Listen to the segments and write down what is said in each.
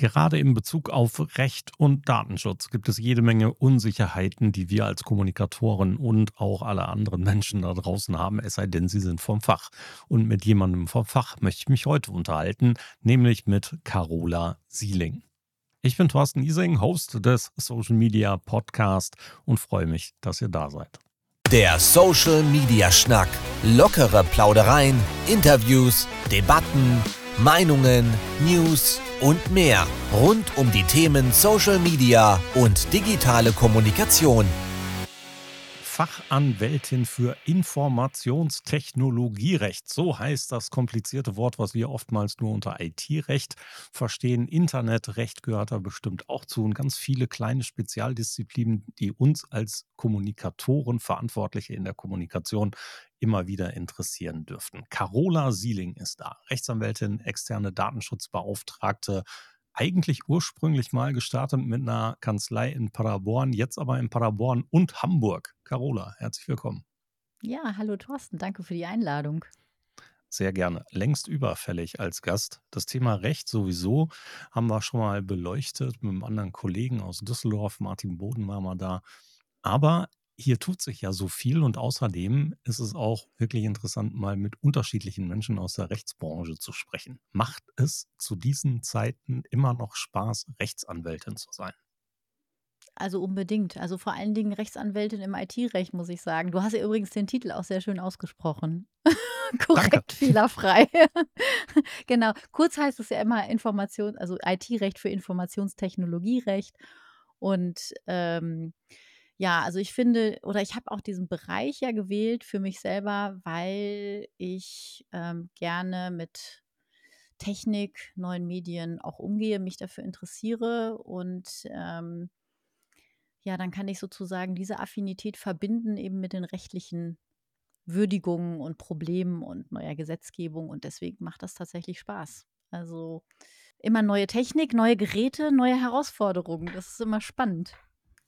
Gerade in Bezug auf Recht und Datenschutz gibt es jede Menge Unsicherheiten, die wir als Kommunikatoren und auch alle anderen Menschen da draußen haben, es sei denn, sie sind vom Fach. Und mit jemandem vom Fach möchte ich mich heute unterhalten, nämlich mit Carola Sieling. Ich bin Thorsten Ising, Host des Social Media Podcast und freue mich, dass ihr da seid. Der Social Media Schnack. Lockere Plaudereien, Interviews, Debatten Meinungen, News und mehr rund um die Themen Social Media und digitale Kommunikation. Fachanwältin für Informationstechnologierecht. So heißt das komplizierte Wort, was wir oftmals nur unter IT-Recht verstehen. Internetrecht gehört da bestimmt auch zu und ganz viele kleine Spezialdisziplinen, die uns als Kommunikatoren, Verantwortliche in der Kommunikation immer wieder interessieren dürften. Carola Sieling ist da, Rechtsanwältin, externe Datenschutzbeauftragte, eigentlich ursprünglich mal gestartet mit einer Kanzlei in Paderborn, jetzt aber in Paderborn und Hamburg. Carola, herzlich willkommen. Ja, hallo Thorsten, danke für die Einladung. Sehr gerne. Längst überfällig als Gast. Das Thema Recht sowieso haben wir schon mal beleuchtet mit einem anderen Kollegen aus Düsseldorf. Martin Boden war mal da. Aber hier tut sich ja so viel und außerdem ist es auch wirklich interessant, mal mit unterschiedlichen Menschen aus der Rechtsbranche zu sprechen. Macht es zu diesen Zeiten immer noch Spaß, Rechtsanwältin zu sein? Also unbedingt. Also vor allen Dingen Rechtsanwältin im IT-Recht, muss ich sagen. Du hast ja übrigens den Titel auch sehr schön ausgesprochen. Korrekt, Danke. fehlerfrei. genau. Kurz heißt es ja immer Information, also IT-Recht für Informationstechnologierecht. Und ähm, ja, also ich finde, oder ich habe auch diesen Bereich ja gewählt für mich selber, weil ich ähm, gerne mit Technik, neuen Medien auch umgehe, mich dafür interessiere und ähm, ja, dann kann ich sozusagen diese Affinität verbinden eben mit den rechtlichen Würdigungen und Problemen und neuer Gesetzgebung und deswegen macht das tatsächlich Spaß. Also immer neue Technik, neue Geräte, neue Herausforderungen. Das ist immer spannend.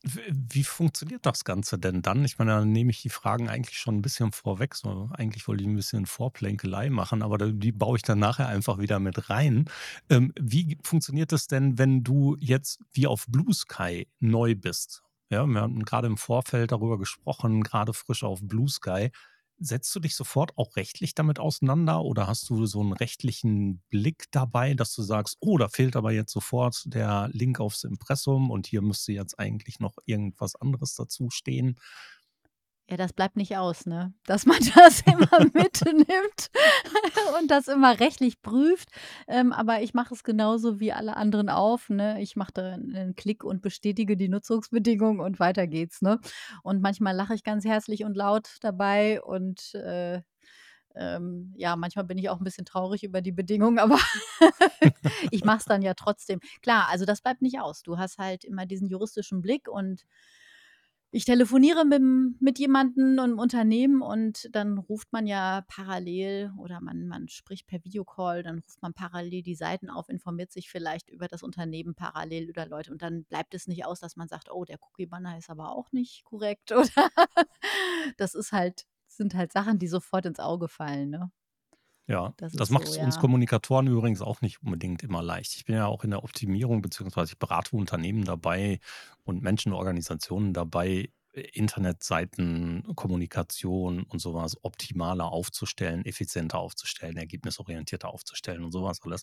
Wie funktioniert das Ganze denn dann? Ich meine, da nehme ich die Fragen eigentlich schon ein bisschen vorweg. So, eigentlich wollte ich ein bisschen Vorplänkelei machen, aber die baue ich dann nachher einfach wieder mit rein. Ähm, wie funktioniert das denn, wenn du jetzt wie auf Blue Sky neu bist? Ja, wir haben gerade im Vorfeld darüber gesprochen, gerade frisch auf Blue Sky. Setzt du dich sofort auch rechtlich damit auseinander oder hast du so einen rechtlichen Blick dabei, dass du sagst, oh, da fehlt aber jetzt sofort der Link aufs Impressum und hier müsste jetzt eigentlich noch irgendwas anderes dazu stehen? Ja, das bleibt nicht aus, ne? Dass man das immer mitnimmt und das immer rechtlich prüft. Ähm, aber ich mache es genauso wie alle anderen auf, ne? Ich mache da einen Klick und bestätige die Nutzungsbedingungen und weiter geht's, ne? Und manchmal lache ich ganz herzlich und laut dabei und äh, ähm, ja, manchmal bin ich auch ein bisschen traurig über die Bedingungen, aber ich mache es dann ja trotzdem. Klar, also das bleibt nicht aus. Du hast halt immer diesen juristischen Blick und ich telefoniere mit, mit jemandem im Unternehmen und dann ruft man ja parallel oder man, man spricht per Videocall, dann ruft man parallel die Seiten auf, informiert sich vielleicht über das Unternehmen parallel über Leute und dann bleibt es nicht aus, dass man sagt, oh, der Cookie-Banner ist aber auch nicht korrekt oder das ist halt, sind halt Sachen, die sofort ins Auge fallen, ne? Ja, das, das macht so, uns ja. Kommunikatoren übrigens auch nicht unbedingt immer leicht. Ich bin ja auch in der Optimierung, beziehungsweise ich berate Unternehmen dabei und Menschenorganisationen dabei, Internetseiten, Kommunikation und sowas optimaler aufzustellen, effizienter aufzustellen, ergebnisorientierter aufzustellen und sowas alles.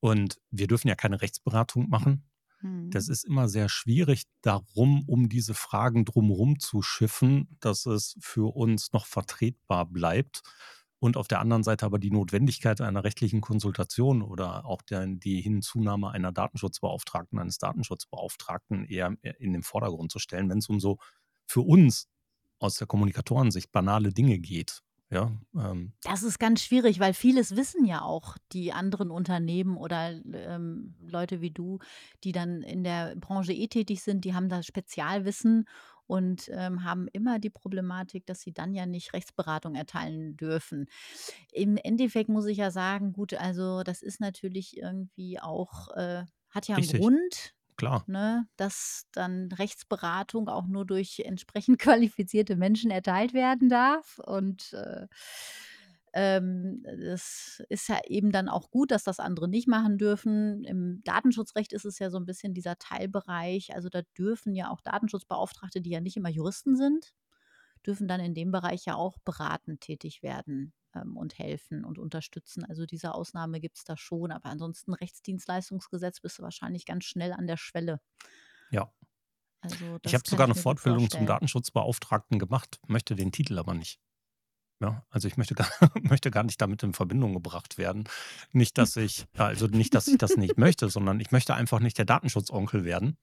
Und wir dürfen ja keine Rechtsberatung machen. Das hm. ist immer sehr schwierig, darum, um diese Fragen drumherum zu schiffen, dass es für uns noch vertretbar bleibt und auf der anderen Seite aber die Notwendigkeit einer rechtlichen Konsultation oder auch der, die Hinzunahme einer Datenschutzbeauftragten, eines Datenschutzbeauftragten eher in den Vordergrund zu stellen, wenn es um so für uns aus der Kommunikatorensicht banale Dinge geht. Ja, ähm. Das ist ganz schwierig, weil vieles wissen ja auch die anderen Unternehmen oder ähm, Leute wie du, die dann in der Branche eh tätig sind, die haben da Spezialwissen und ähm, haben immer die Problematik, dass sie dann ja nicht Rechtsberatung erteilen dürfen. Im Endeffekt muss ich ja sagen, gut, also das ist natürlich irgendwie auch, äh, hat ja einen Richtig. Grund. Klar. Ne, dass dann Rechtsberatung auch nur durch entsprechend qualifizierte Menschen erteilt werden darf. Und äh, ähm, es ist ja eben dann auch gut, dass das andere nicht machen dürfen. Im Datenschutzrecht ist es ja so ein bisschen dieser Teilbereich. Also da dürfen ja auch Datenschutzbeauftragte, die ja nicht immer Juristen sind, dürfen dann in dem Bereich ja auch beratend tätig werden ähm, und helfen und unterstützen. Also diese Ausnahme gibt es da schon. Aber ansonsten Rechtsdienstleistungsgesetz bist du wahrscheinlich ganz schnell an der Schwelle. Ja. Also ich habe sogar eine Fortbildung zum Datenschutzbeauftragten gemacht, möchte den Titel aber nicht. Ja, also ich möchte gar, möchte gar nicht damit in Verbindung gebracht werden. Nicht, dass ich, also nicht, dass ich das nicht möchte, sondern ich möchte einfach nicht der Datenschutzonkel werden.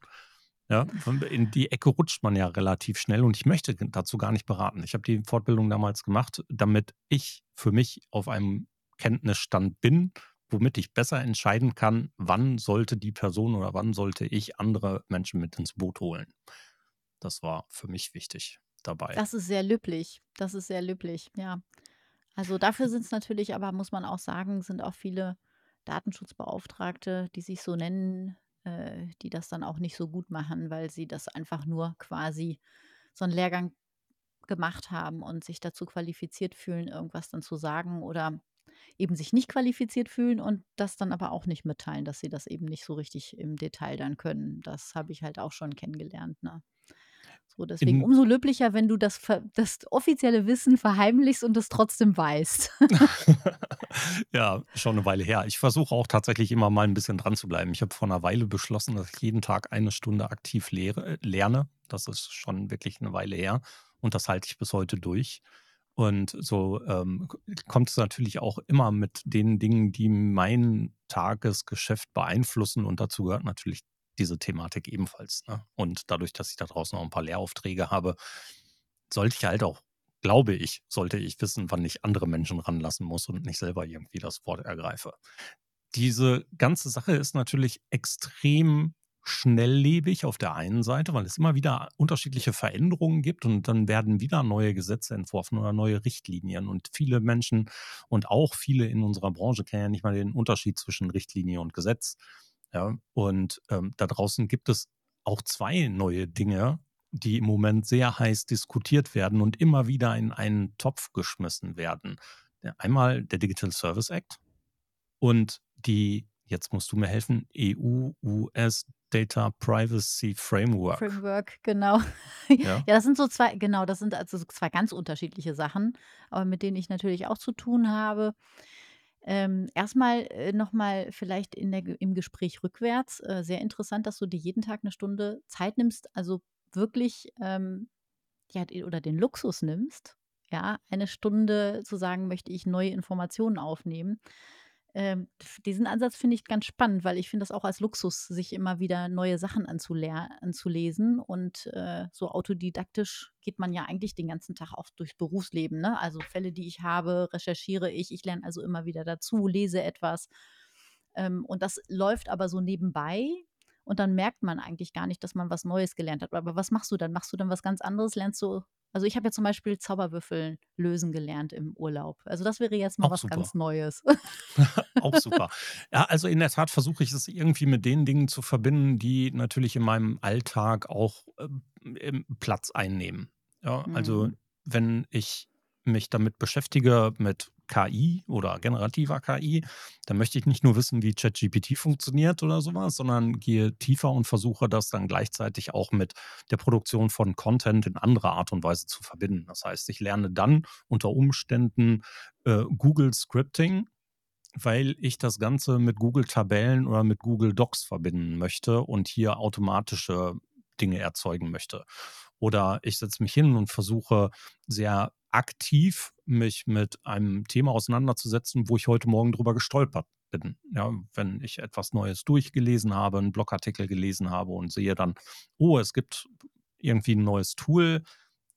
Ja, in die Ecke rutscht man ja relativ schnell und ich möchte dazu gar nicht beraten. Ich habe die Fortbildung damals gemacht, damit ich für mich auf einem Kenntnisstand bin, womit ich besser entscheiden kann, wann sollte die Person oder wann sollte ich andere Menschen mit ins Boot holen. Das war für mich wichtig dabei. Das ist sehr löblich. Das ist sehr löblich, ja. Also dafür sind es natürlich, aber muss man auch sagen, sind auch viele Datenschutzbeauftragte, die sich so nennen, äh, die das dann auch nicht so gut machen, weil sie das einfach nur quasi so einen Lehrgang gemacht haben und sich dazu qualifiziert fühlen, irgendwas dann zu sagen oder eben sich nicht qualifiziert fühlen und das dann aber auch nicht mitteilen, dass sie das eben nicht so richtig im Detail dann können. Das habe ich halt auch schon kennengelernt. Ne? So, deswegen In umso löblicher, wenn du das, das offizielle Wissen verheimlichst und es trotzdem weißt. ja, schon eine Weile her. Ich versuche auch tatsächlich immer mal ein bisschen dran zu bleiben. Ich habe vor einer Weile beschlossen, dass ich jeden Tag eine Stunde aktiv lehre, äh, lerne. Das ist schon wirklich eine Weile her. Und das halte ich bis heute durch. Und so ähm, kommt es natürlich auch immer mit den Dingen, die mein Tagesgeschäft beeinflussen. Und dazu gehört natürlich diese Thematik ebenfalls. Ne? Und dadurch, dass ich da draußen noch ein paar Lehraufträge habe, sollte ich halt auch, glaube ich, sollte ich wissen, wann ich andere Menschen ranlassen muss und nicht selber irgendwie das Wort ergreife. Diese ganze Sache ist natürlich extrem schnelllebig auf der einen Seite, weil es immer wieder unterschiedliche Veränderungen gibt und dann werden wieder neue Gesetze entworfen oder neue Richtlinien. Und viele Menschen und auch viele in unserer Branche kennen ja nicht mal den Unterschied zwischen Richtlinie und Gesetz. Ja, und ähm, da draußen gibt es auch zwei neue Dinge, die im Moment sehr heiß diskutiert werden und immer wieder in einen Topf geschmissen werden. Einmal der Digital Service Act und die, jetzt musst du mir helfen, EU-US Data Privacy Framework. Framework, genau. Ja. ja, das sind so zwei, genau, das sind also zwei ganz unterschiedliche Sachen, aber mit denen ich natürlich auch zu tun habe. Ähm, erstmal äh, nochmal vielleicht in der, im Gespräch rückwärts. Äh, sehr interessant, dass du dir jeden Tag eine Stunde Zeit nimmst, also wirklich ähm, ja, oder den Luxus nimmst, ja, eine Stunde zu sagen, möchte ich neue Informationen aufnehmen. Ähm, diesen Ansatz finde ich ganz spannend, weil ich finde das auch als Luxus, sich immer wieder neue Sachen anzulesen. Und äh, so autodidaktisch geht man ja eigentlich den ganzen Tag auch durchs Berufsleben. Ne? Also Fälle, die ich habe, recherchiere ich. Ich lerne also immer wieder dazu, lese etwas. Ähm, und das läuft aber so nebenbei. Und dann merkt man eigentlich gar nicht, dass man was Neues gelernt hat. Aber was machst du dann? Machst du dann was ganz anderes? Lernst du also ich habe ja zum Beispiel Zauberwürfel lösen gelernt im Urlaub. Also das wäre jetzt mal Auch was super. ganz Neues. Auch super. Ja, also in der Tat versuche ich es irgendwie mit den Dingen zu verbinden, die natürlich in meinem Alltag auch ähm, Platz einnehmen. Ja, also mhm. wenn ich mich damit beschäftige, mit KI oder generativer KI, dann möchte ich nicht nur wissen, wie ChatGPT funktioniert oder sowas, sondern gehe tiefer und versuche das dann gleichzeitig auch mit der Produktion von Content in anderer Art und Weise zu verbinden. Das heißt, ich lerne dann unter Umständen äh, Google Scripting, weil ich das Ganze mit Google Tabellen oder mit Google Docs verbinden möchte und hier automatische Dinge erzeugen möchte. Oder ich setze mich hin und versuche sehr aktiv mich mit einem Thema auseinanderzusetzen, wo ich heute Morgen drüber gestolpert bin. Ja, wenn ich etwas Neues durchgelesen habe, einen Blogartikel gelesen habe und sehe dann, oh, es gibt irgendwie ein neues Tool,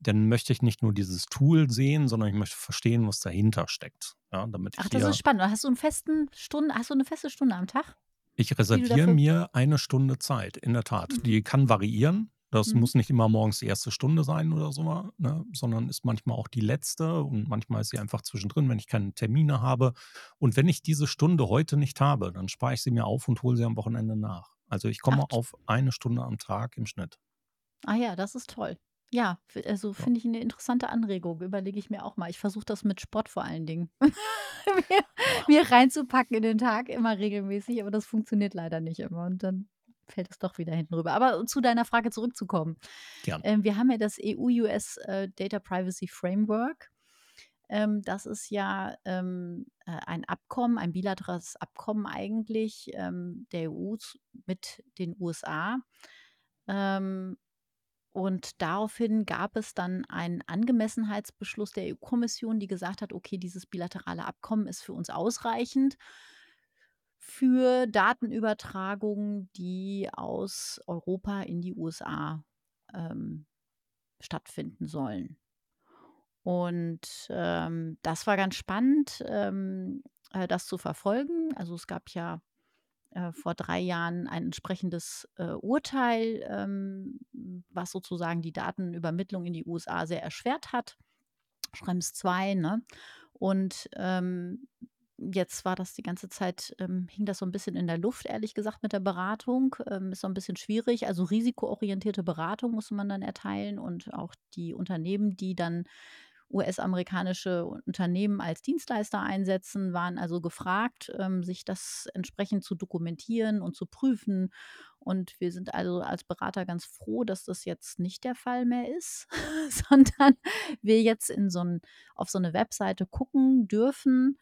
dann möchte ich nicht nur dieses Tool sehen, sondern ich möchte verstehen, was dahinter steckt. Ja, damit Ach, das ist spannend. Hast du, einen festen Stunde, hast du eine feste Stunde am Tag? Ich reserviere mir eine Stunde Zeit, in der Tat. Mhm. Die kann variieren. Das Mhm. muss nicht immer morgens die erste Stunde sein oder so, ne, sondern ist manchmal auch die letzte und manchmal ist sie einfach zwischendrin, wenn ich keine Termine habe. Und wenn ich diese Stunde heute nicht habe, dann spare ich sie mir auf und hole sie am Wochenende nach. Also ich komme Ach, auf eine Stunde am Tag im Schnitt. ah ja, das ist toll. Ja, also, finde ich 'ne interessante Anregung, überlege ich mir auch mal. Ich versuche das mit Sport vor allen Dingen mir mir reinzupacken in den Tag, immer regelmäßig, aber das funktioniert leider nicht immer und dann fällt es doch wieder hinten rüber. Aber zu deiner Frage zurückzukommen. Gern. Ähm, wir haben ja das EU-US, äh, Data Privacy Framework. Ähm, das ist ja, ähm, äh, ein Abkommen, ein bilaterales Abkommen eigentlich, ähm, der EU mit den USA. Ähm, und daraufhin gab es dann einen Angemessenheitsbeschluss der EU-Kommission, die gesagt hat: „Okay, dieses bilaterale Abkommen ist für uns ausreichend für Datenübertragungen, die aus Europa in die USA, ähm, stattfinden sollen.“ Und, ähm, das war ganz spannend, ähm, äh, das zu verfolgen. Also, es gab ja, äh, vor 3 Jahren ein entsprechendes, äh, Urteil, ähm, was sozusagen die Datenübermittlung in die USA sehr erschwert hat. Schrems II, ne? Und, ähm, jetzt war das die ganze Zeit ähm, hing das so 'n bisschen in der Luft, ehrlich gesagt, mit der Beratung. Ähm, ist so 'n bisschen schwierig. Also, risikoorientierte Beratung musste man dann erteilen und auch die Unternehmen, die dann US-amerikanische Unternehmen als Dienstleister einsetzen, waren also gefragt, ähm, sich das entsprechend zu dokumentieren und zu prüfen. Und wir sind also als Berater ganz froh, dass das jetzt nicht der Fall mehr ist, sondern wir jetzt in so 'n auf so 'ne Webseite gucken dürfen,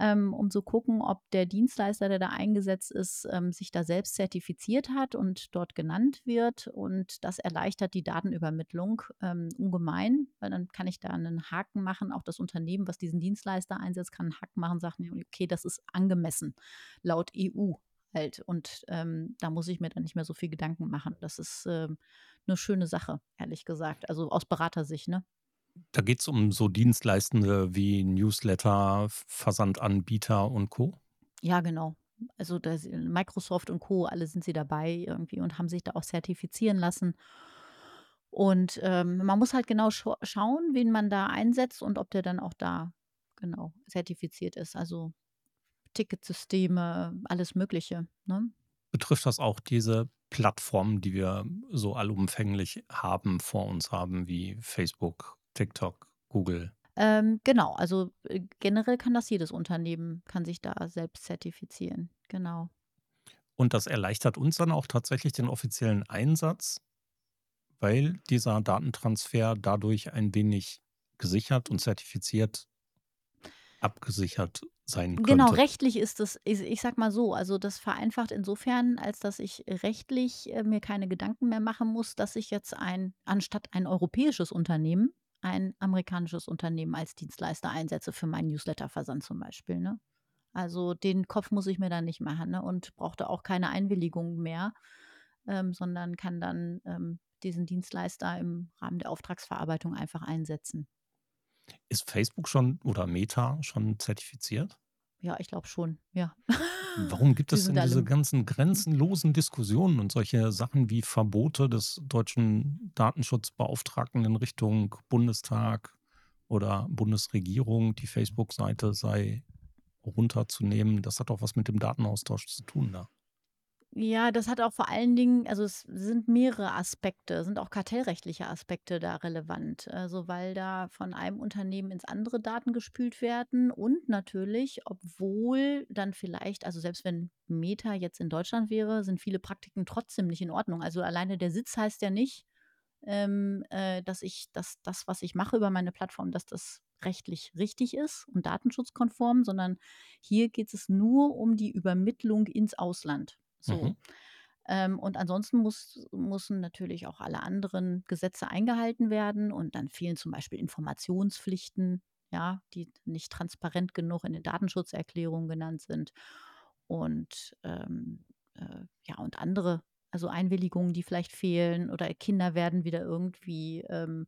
ähm, um zu gucken, ob der Dienstleister, der da eingesetzt ist, ähm, sich da selbst zertifiziert hat und dort genannt wird. Und das erleichtert die Datenübermittlung, ähm, ungemein, weil dann kann ich da 'nen Haken machen. Auch das Unternehmen, was diesen Dienstleister einsetzt, kann 'n Haken machen, sagt: „Ne, okay, das ist angemessen laut EU halt.“ Und, ähm, da muss ich mir dann nicht mehr so viel Gedanken machen. Das ist, ähm, 'ne schöne Sache, ehrlich gesagt, also aus Beratersicht, ne? Da geht's um so Dienstleistende wie Newsletter, Versandanbieter und Co.? Ja, genau. Also, da si Microsoft und Co., alle sind sie dabei irgendwie und haben sich da auch zertifizieren lassen. Und, ähm, man muss halt genau schau schauen, wen man da einsetzt und ob der dann auch da, genau, zertifiziert ist. Also, Ticketsysteme, alles Mögliche, ne? Betrifft das auch diese Plattformen, die wir so allumfänglich haben vor uns haben, wie Facebook, TikTok, Google? Ähm, genau, also, äh, generell kann das jedes Unternehmen kann sich da selbst zertifizieren, genau. Und das erleichtert uns dann auch tatsächlich den offiziellen Einsatz, weil dieser Datentransfer dadurch ein wenig gesichert und zertifiziert abgesichert sein Genau, könnte? rechtlich ist das ich ich sage mal so, also, das vereinfacht insofern, als dass ich rechtlich, äh, mir keine Gedanken mehr machen muss, dass ich jetzt ein anstatt ein europäisches Unternehmen, ein amerikanisches Unternehmen als Dienstleister einsetze für meinen Newsletterversand zum Beispiel, ne? Also, den Kopf muss ich mir dann nicht machen, ne, und brauche da auch keine Einwilligung mehr, ähm, sondern kann dann, ähm, diesen Dienstleister im Rahmen der Auftragsverarbeitung einfach einsetzen. Ist Facebook schon oder Meta schon zertifiziert? Ja, ich glaube schon, ja. Warum gibt es denn diese ganzen mhm. grenzenlosen Diskussionen und solche Sachen wie Verbote des deutschen Datenschutzbeauftragten in Richtung Bundestag oder Bundesregierung, die Facebook-Seite sei runterzunehmen? Das hat doch was mit dem Datenaustausch zu tun da. Ja, das hat auch vor allen Dingen also, es sind mehrere Aspekte sind auch kartellrechtliche Aspekte da relevant. Also, weil da von einem Unternehmen ins andere Daten gespült werden und natürlich, obwohl dann vielleicht also, selbst wenn Meta jetzt in Deutschland wäre, sind viele Praktiken trotzdem nicht in Ordnung. Also, alleine der Sitz heißt ja nicht, ähm, äh, dass ich dass das, was ich mache über meine Plattform, dass das rechtlich richtig ist und datenschutzkonform, sondern hier geht es nur um die Übermittlung ins Ausland, Mhm. so. Ähm, und ansonsten muss müssen natürlich auch alle anderen Gesetze eingehalten werden und dann fehlen zum Beispiel Informationspflichten, ja, die nicht transparent genug in den Datenschutzerklärungen genannt sind. Und, ähm, äh, ja, und andere also, Einwilligungen, die vielleicht fehlen oder Kinder werden wieder irgendwie, ähm,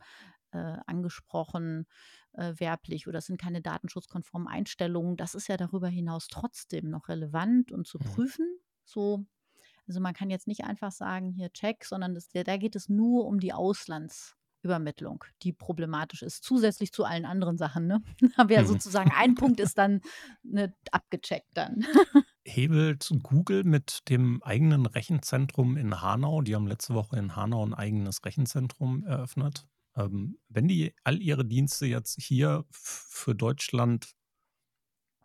äh, angesprochen, äh, werblich oder es sind keine datenschutzkonformen Einstellungen. Das ist ja darüber hinaus trotzdem noch relevant und zu Mhm. prüfen, so. Also, man kann jetzt nicht einfach sagen: „Hier check“, sondern das da geht es nur um die Auslandsübermittlung, die problematisch ist, zusätzlich zu allen anderen Sachen, ne? Haben wir ja Mhm. sozusagen ein Punkt ist dann, ne, abgecheckt dann. Hebelt Google mit dem eigenen Rechenzentrum in Hanau die haben letzte Woche in Hanau 'n eigenes Rechenzentrum eröffnet Ähm, wenn die all ihre Dienste jetzt hier für Deutschland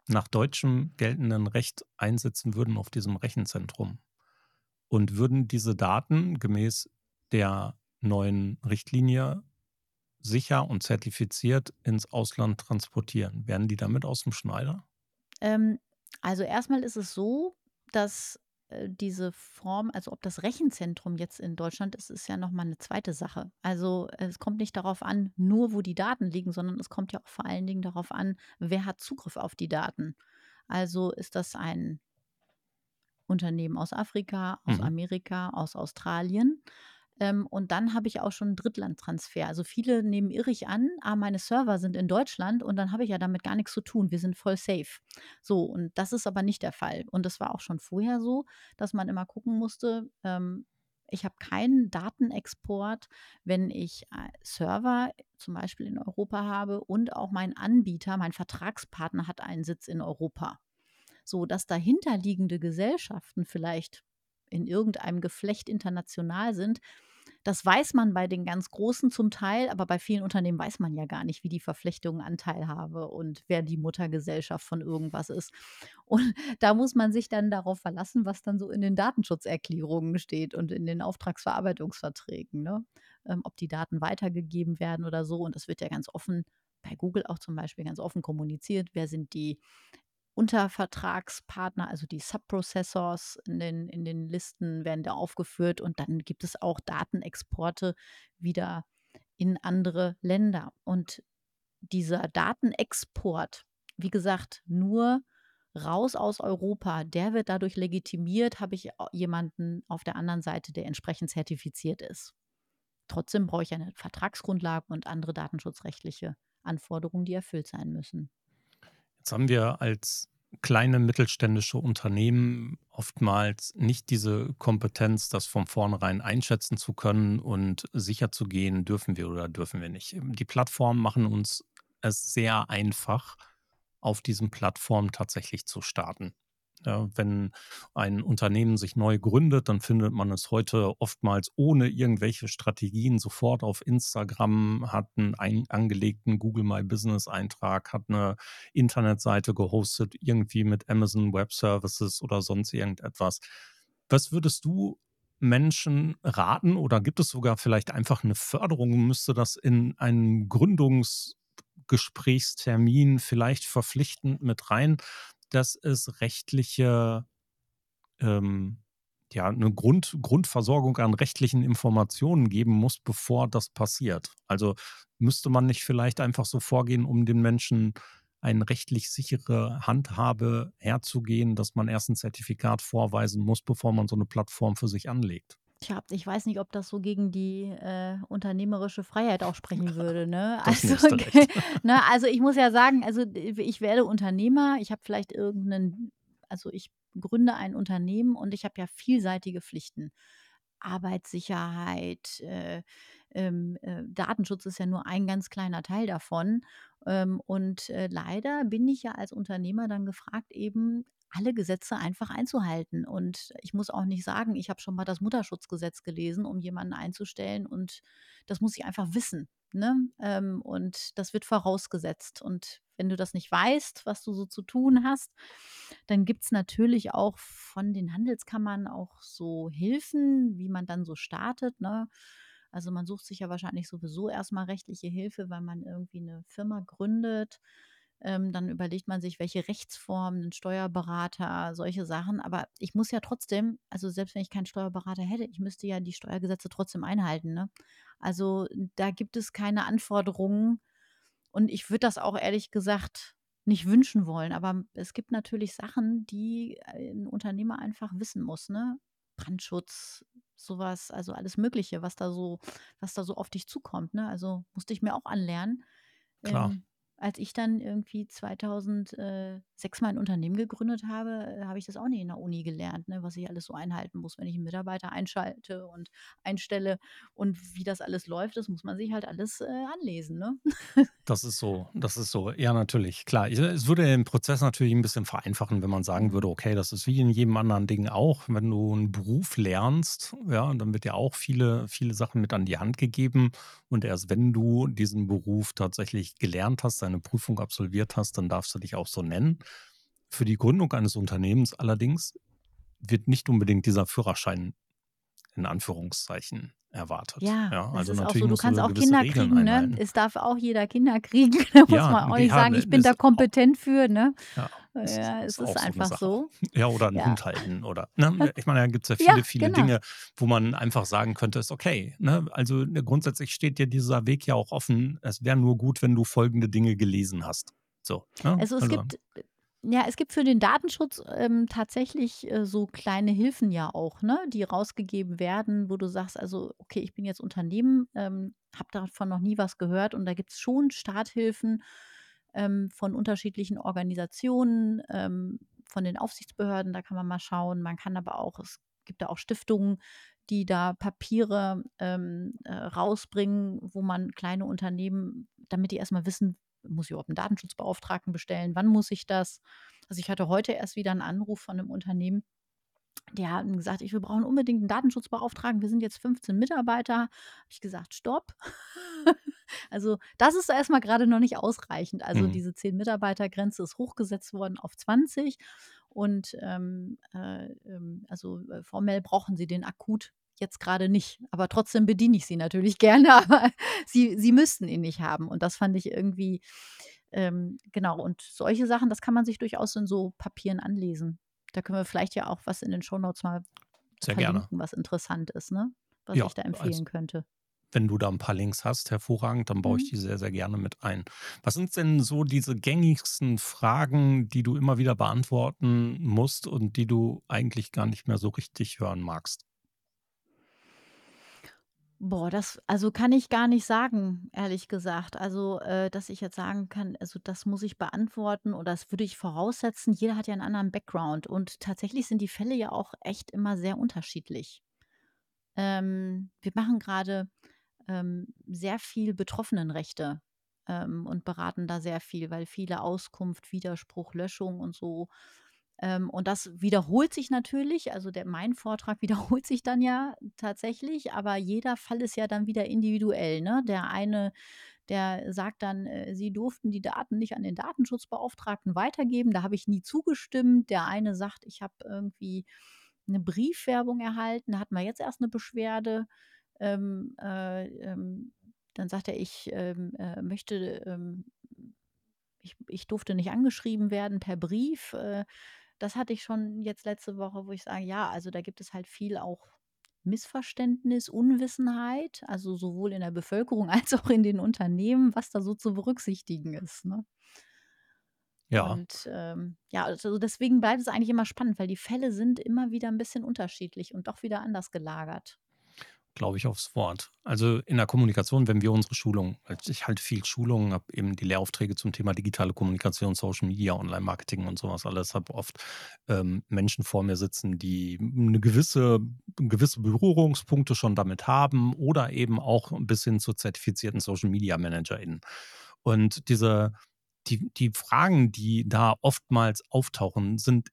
nach deutschem geltenden Recht einsetzen würden auf diesem Rechenzentrum und würden diese Daten gemäß der neuen Richtlinie sicher und zertifiziert ins Ausland transportieren, werden die damit aus dem Schneider? Ähm, also erstmal ist es so, dass diese Form, also ob das Rechenzentrum jetzt in Deutschland ist, ist ja nochmal eine zweite Sache. Also es kommt nicht darauf an, nur wo die Daten liegen, sondern es kommt ja auch vor allen Dingen darauf an, wer hat Zugriff auf die Daten. Also ist das ein Unternehmen aus Afrika, aus mhm. Amerika, aus Australien. Ähm, und dann habe ich auch schon einen Drittlandtransfer. Also viele nehmen irrig an, ah, meine Server sind in Deutschland und dann habe ich ja damit gar nichts zu tun. Wir sind voll safe. So, und das ist aber nicht der Fall. Und das war auch schon vorher so, dass man immer gucken musste, ähm, ich habe keinen Datenexport, wenn ich äh, Server zum Beispiel in Europa habe und auch mein Anbieter, mein Vertragspartner hat einen Sitz in Europa. So, dass dahinterliegende Gesellschaften vielleicht in irgendeinem Geflecht international sind, das weiß man bei den ganz Großen zum Teil, aber bei vielen Unternehmen weiß man ja gar nicht, wie die Verflechtungen Anteil habe und wer die Muttergesellschaft von irgendwas ist. Und da muss man sich dann darauf verlassen, was dann so in den Datenschutzerklärungen steht und in den Auftragsverarbeitungsverträgen, ne? ähm, ob die Daten weitergegeben werden oder so. Und das wird ja ganz offen bei Google auch zum Beispiel ganz offen kommuniziert. Wer sind die Untervertragspartner, also die Subprocessors in den, in den Listen werden da aufgeführt und dann gibt es auch Datenexporte wieder in andere Länder. Und dieser Datenexport, wie gesagt, nur raus aus Europa, der wird dadurch legitimiert, habe ich jemanden auf der anderen Seite, der entsprechend zertifiziert ist. Trotzdem brauche ich eine Vertragsgrundlage und andere datenschutzrechtliche Anforderungen, die erfüllt sein müssen. Jetzt haben wir als kleine mittelständische Unternehmen oftmals nicht diese Kompetenz, das von vornherein einschätzen zu können und sicher zu gehen, dürfen wir oder dürfen wir nicht. Die Plattformen machen uns es sehr einfach, auf diesen Plattformen tatsächlich zu starten. Ja, wenn ein Unternehmen sich neu gründet, dann findet man es heute oftmals ohne irgendwelche Strategien sofort auf Instagram, hat einen ein, angelegten Google My Business Eintrag, hat eine Internetseite gehostet, irgendwie mit Amazon Web Services oder sonst irgendetwas. Was würdest du Menschen raten oder gibt es sogar vielleicht einfach eine Förderung? Müsste das in einen Gründungsgesprächstermin vielleicht verpflichtend mit rein, dass es rechtliche, ähm, ja, eine Grund, Grundversorgung an rechtlichen Informationen geben muss, bevor das passiert. Also müsste man nicht vielleicht einfach so vorgehen, um den Menschen eine rechtlich sichere Handhabe herzugehen, dass man erst ein Zertifikat vorweisen muss, bevor man so eine Plattform für sich anlegt. Tja, ich weiß nicht, ob das so gegen die äh, unternehmerische Freiheit auch sprechen würde. Ne? Also, ne, also ich muss ja sagen, also ich werde Unternehmer, ich habe vielleicht irgendeinen, also ich gründe ein Unternehmen und ich habe ja vielseitige Pflichten. Arbeitssicherheit, äh, ähm, äh, Datenschutz ist ja nur ein ganz kleiner Teil davon. Ähm, und äh, leider bin ich ja als Unternehmer dann gefragt, eben alle Gesetze einfach einzuhalten. Und ich muss auch nicht sagen, ich habe schon mal das Mutterschutzgesetz gelesen, um jemanden einzustellen. Und das muss ich einfach wissen. Ne? Ähm, und das wird vorausgesetzt. Und wenn du das nicht weißt, was du so zu tun hast, dann gibt es natürlich auch von den Handelskammern auch so Hilfen, wie man dann so startet. Ne? Also man sucht sich ja wahrscheinlich sowieso erstmal rechtliche Hilfe, weil man irgendwie eine Firma gründet ähm, dann überlegt man sich, welche Rechtsformen, einen Steuerberater, solche Sachen. Aber ich muss ja trotzdem, also selbst wenn ich keinen Steuerberater hätte, ich müsste ja die Steuergesetze trotzdem einhalten. Ne? Also da gibt es keine Anforderungen. Und ich würde das auch ehrlich gesagt nicht wünschen wollen. Aber es gibt natürlich Sachen, die ein Unternehmer einfach wissen muss. Ne? Brandschutz, sowas, also alles Mögliche, was da so, was da so auf dich zukommt. Ne? Also musste ich mir auch anlernen. Klar. Ähm, als ich dann irgendwie 2006 mein Unternehmen gegründet habe, äh, habe ich das auch nicht in der Uni gelernt, ne, was ich alles so einhalten muss, wenn ich einen Mitarbeiter einschalte und einstelle und wie das alles läuft, das muss man sich halt alles äh, anlesen. Ne? Das ist so, das ist so. Ja, natürlich, klar. Es würde den Prozess natürlich ein bisschen vereinfachen, wenn man sagen würde, Mhm. okay, das ist wie in jedem anderen Ding auch. Wenn du einen Beruf lernst, ja, dann wird dir auch viele, viele Sachen mit an die Hand gegeben. Und erst wenn du diesen Beruf tatsächlich gelernt hast, deine Prüfung absolviert hast, dann darfst du dich auch so nennen. Für die Gründung eines Unternehmens allerdings wird nicht unbedingt dieser Führerschein in Anführungszeichen erwartet. Ja, Ja, also ist auch natürlich so. Du kannst so auch Kinder Regeln kriegen, ne? Es darf auch jeder Kinder kriegen. Da muss Ja, man auch nicht ja, sagen, ne, ich bin da ist auch kompetent für, ne? Ja, das ist, Ja, ist es ist so eine einfach Sache. so. Ja, oder einen. Hund halten oder, ne? Ich meine, da gibt es ja viele, viele genau. Dinge, wo man einfach sagen könnte, ist okay. Ne? Also ne, grundsätzlich steht dir dieser Weg ja auch offen. Es wäre nur gut, wenn du folgende Dinge gelesen hast. So, ne? Also es Also, gibt, äh, ja, es gibt für den Datenschutz ähm, tatsächlich äh, so kleine Hilfen ja auch, ne, die rausgegeben werden, wo du sagst, also, okay, ich bin jetzt Unternehmen, ähm, habe davon noch nie was gehört und da gibt es schon Starthilfen ähm, von unterschiedlichen Organisationen, ähm, von den Aufsichtsbehörden, da kann man mal schauen. Man kann aber auch, es gibt da auch Stiftungen, die da Papiere ähm, äh, rausbringen, wo man kleine Unternehmen, damit die erstmal wissen, muss ich überhaupt einen Datenschutzbeauftragten bestellen, wann muss ich das? Also ich hatte heute erst wieder einen Anruf von einem Unternehmen, die hatten gesagt, ich, wir brauchen unbedingt einen Datenschutzbeauftragten. Wir sind jetzt 15 Mitarbeiter. Habe ich gesagt, stopp. also das ist erstmal gerade noch nicht ausreichend. Also mhm. diese 10 Mitarbeiter-Grenze ist hochgesetzt worden auf 20. Und ähm, äh, ähm, also äh, formell brauchen sie den akut jetzt gerade nicht. Aber trotzdem bediene ich sie natürlich gerne, aber sie, sie müssten ihn nicht haben. Und das fand ich irgendwie, ähm, genau. Und solche Sachen, das kann man sich durchaus in so Papieren anlesen. Da können wir vielleicht ja auch was in den Shownotes mal Sehr gerne. verlinken, was interessant ist, ne? Was Ja, ich da empfehlen könnte. wenn du da ein paar Links hast, hervorragend, dann baue ich Mhm. die sehr, sehr gerne mit ein. Was sind denn so diese gängigsten Fragen, die du immer wieder beantworten musst und die du eigentlich gar nicht mehr so richtig hören magst? Boah, das also kann ich gar nicht sagen, ehrlich gesagt. Also, äh, dass ich jetzt sagen kann, also das muss ich beantworten oder das würde ich voraussetzen. Jeder hat ja einen anderen Background und tatsächlich sind die Fälle ja auch echt immer sehr unterschiedlich. Ähm, wir machen gerade ähm, sehr viel Betroffenenrechte ähm, und beraten da sehr viel, weil viele Auskunft, Widerspruch, Löschung und so. Ähm, und das wiederholt sich natürlich. Also der, mein Vortrag wiederholt sich dann ja tatsächlich, aber jeder Fall ist ja dann wieder individuell. Ne? Der eine, der sagt dann, äh, sie durften die Daten nicht an den Datenschutzbeauftragten weitergeben. Da habe ich nie zugestimmt. Der eine sagt, ich habe irgendwie eine Briefwerbung erhalten. Da hatten wir jetzt erst eine Beschwerde. Ähm, äh, ähm, dann sagt er, ich ähm, äh, möchte, ähm, ich, ich durfte nicht angeschrieben werden per Brief. Äh, das hatte ich schon jetzt letzte Woche, wo ich sage, ja, also da gibt es halt viel auch Missverständnis, Unwissenheit, also sowohl in der Bevölkerung als auch in den Unternehmen, was da so zu berücksichtigen ist. Ne? Ja, Und ähm, ja, also deswegen bleibt es eigentlich immer spannend, weil die Fälle sind immer wieder ein bisschen unterschiedlich und doch wieder anders gelagert. Glaube ich aufs Wort. Also in der Kommunikation, wenn wir unsere Schulung, also ich halte viel Schulungen, habe eben die Lehraufträge zum Thema digitale Kommunikation, Social Media, Online-Marketing und sowas alles, habe oft ähm, Menschen vor mir sitzen, die eine gewisse, gewisse Berührungspunkte schon damit haben oder eben auch bis hin zu zertifizierten Social Media ManagerInnen. Und diese, die, die Fragen, die da oftmals auftauchen, sind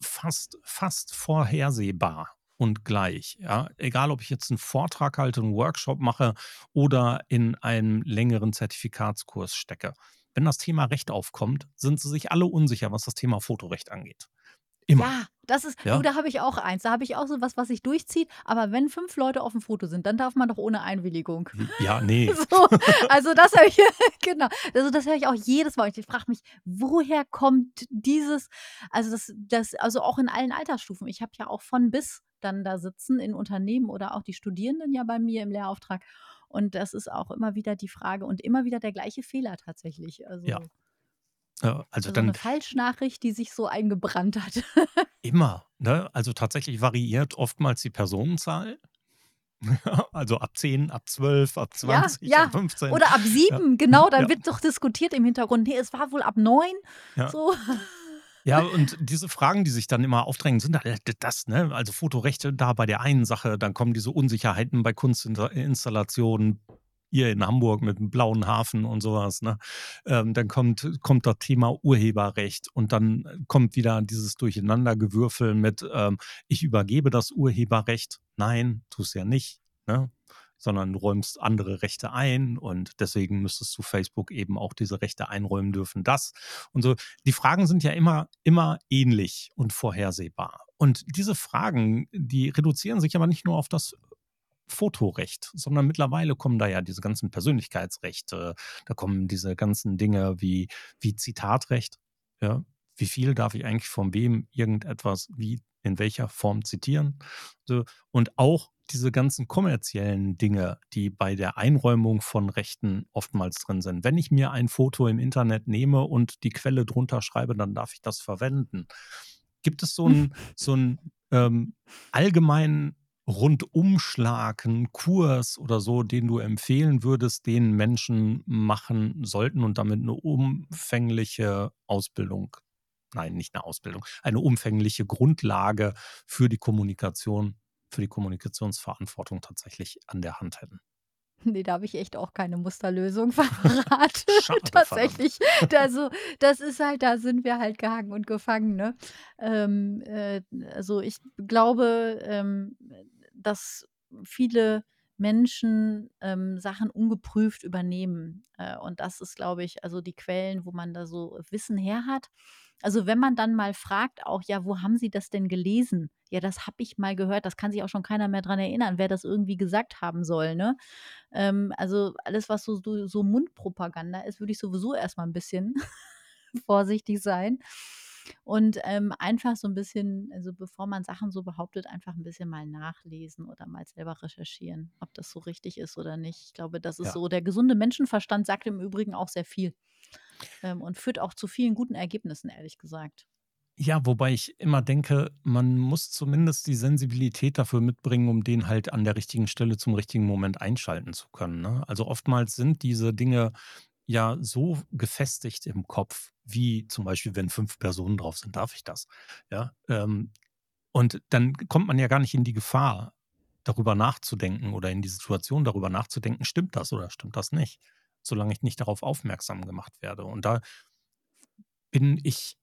fast, fast vorhersehbar und gleich. Ja? Egal, ob ich jetzt einen Vortrag halte, einen Workshop mache oder in einen längeren Zertifikatskurs stecke. Wenn das Thema Recht aufkommt, sind sie sich alle unsicher, was das Thema Fotorecht angeht. Immer. Ja, das ist, Ja? du, da habe ich auch eins. Da habe ich auch so was, was sich durchzieht. Aber wenn fünf Leute auf dem Foto sind, dann darf man doch ohne Einwilligung. Ja, nee. So, also das habe ich, genau. Also das höre ich auch jedes Mal. Ich frage mich, woher kommt dieses, also das, das, also auch in allen Altersstufen. Ich habe ja auch von bis dann da sitzen in Unternehmen oder auch die Studierenden ja bei mir im Lehrauftrag. Und das ist auch immer wieder die Frage und immer wieder der gleiche Fehler tatsächlich. Also, Ja. Also also dann eine Falschnachricht, die sich so eingebrannt hat. immer. Ne? Also tatsächlich variiert oftmals die Personenzahl. Also ab 10, ab 12, ab Ja, 20, ja. ab 15. Oder ab Ja, 7, genau, dann ja, wird doch diskutiert im Hintergrund. Ne, es war wohl ab 9, ja. so. Ja, und diese Fragen, die sich dann immer aufdrängen, sind halt das, ne? Also Fotorechte da bei der einen Sache, dann kommen diese Unsicherheiten bei Kunstinstallationen, hier in Hamburg mit dem blauen Hafen und sowas, ne? Ähm, dann kommt, kommt das Thema Urheberrecht und dann kommt wieder dieses Durcheinandergewürfel mit, ähm, ich übergebe das Urheberrecht. Nein, tust ja nicht, ne? Sondern du räumst andere Rechte ein und deswegen müsstest du Facebook eben auch diese Rechte einräumen dürfen, das und so. Die Fragen sind ja immer, immer ähnlich und vorhersehbar. Und diese Fragen, die reduzieren sich aber nicht nur auf das Fotorecht, sondern mittlerweile kommen da ja diese ganzen Persönlichkeitsrechte, da kommen diese ganzen Dinge wie, wie Zitatrecht, ja, wie viel darf ich eigentlich von wem irgendetwas wie in welcher Form zitieren. Und auch diese ganzen kommerziellen Dinge, die bei der Einräumung von Rechten oftmals drin sind. Wenn ich mir ein Foto im Internet nehme und die Quelle drunter schreibe, dann darf ich das verwenden. Gibt es so einen, so einen ähm, allgemeinen Rundumschlag, einen Kurs oder so, den du empfehlen würdest, den Menschen machen sollten und damit eine umfängliche Ausbildung, nein, nicht eine Ausbildung, eine umfängliche Grundlage für die Kommunikation, für die Kommunikationsverantwortung tatsächlich an der Hand hätten? Ne, da habe ich echt auch keine Musterlösung. Schade, verdammt. Tatsächlich. Also, das ist halt da sind wir halt gehangen und gefangen, ne? Ähm, äh, also, ich glaube, ähm, dass viele Menschen, ähm, Sachen ungeprüft übernehmen. Äh, und das ist, glaube ich also, die Quellen, wo man da so Wissen her hat. Also, wenn man dann mal fragt auch: „Ja, wo haben Sie das denn gelesen?“ „Ja, das habe ich mal gehört.“ Das kann sich auch schon keiner mehr dran erinnern, wer das irgendwie gesagt haben soll, ne? Ähm, also, alles, was so so so Mundpropaganda ist, würde ich sowieso erst mal 'n bisschen vorsichtig sein. Und, ähm, einfach so ein bisschen also, bevor man Sachen so behauptet, einfach ein bisschen mal nachlesen oder mal selber recherchieren, ob das so richtig ist oder nicht. Ich glaube, das ist Ja. so der gesunde Menschenverstand sagt im Übrigen auch sehr viel, ähm, und führt auch zu vielen guten Ergebnissen, ehrlich gesagt. Ja, wobei ich immer denke, man muss zumindest die Sensibilität dafür mitbringen, um den halt an der richtigen Stelle zum richtigen Moment einschalten zu können, ne? Also, oftmals sind diese Dinge ja so gefestigt im Kopf, wie zum Beispiel, wenn 5 Personen drauf sind: „Darf ich das?“ Ja, ähm, und dann kommt man ja gar nicht in die Gefahr, darüber nachzudenken oder in die Situation darüber nachzudenken: „Stimmt das oder stimmt das nicht?“ Solange ich nicht darauf aufmerksam gemacht werde. Und da bin ich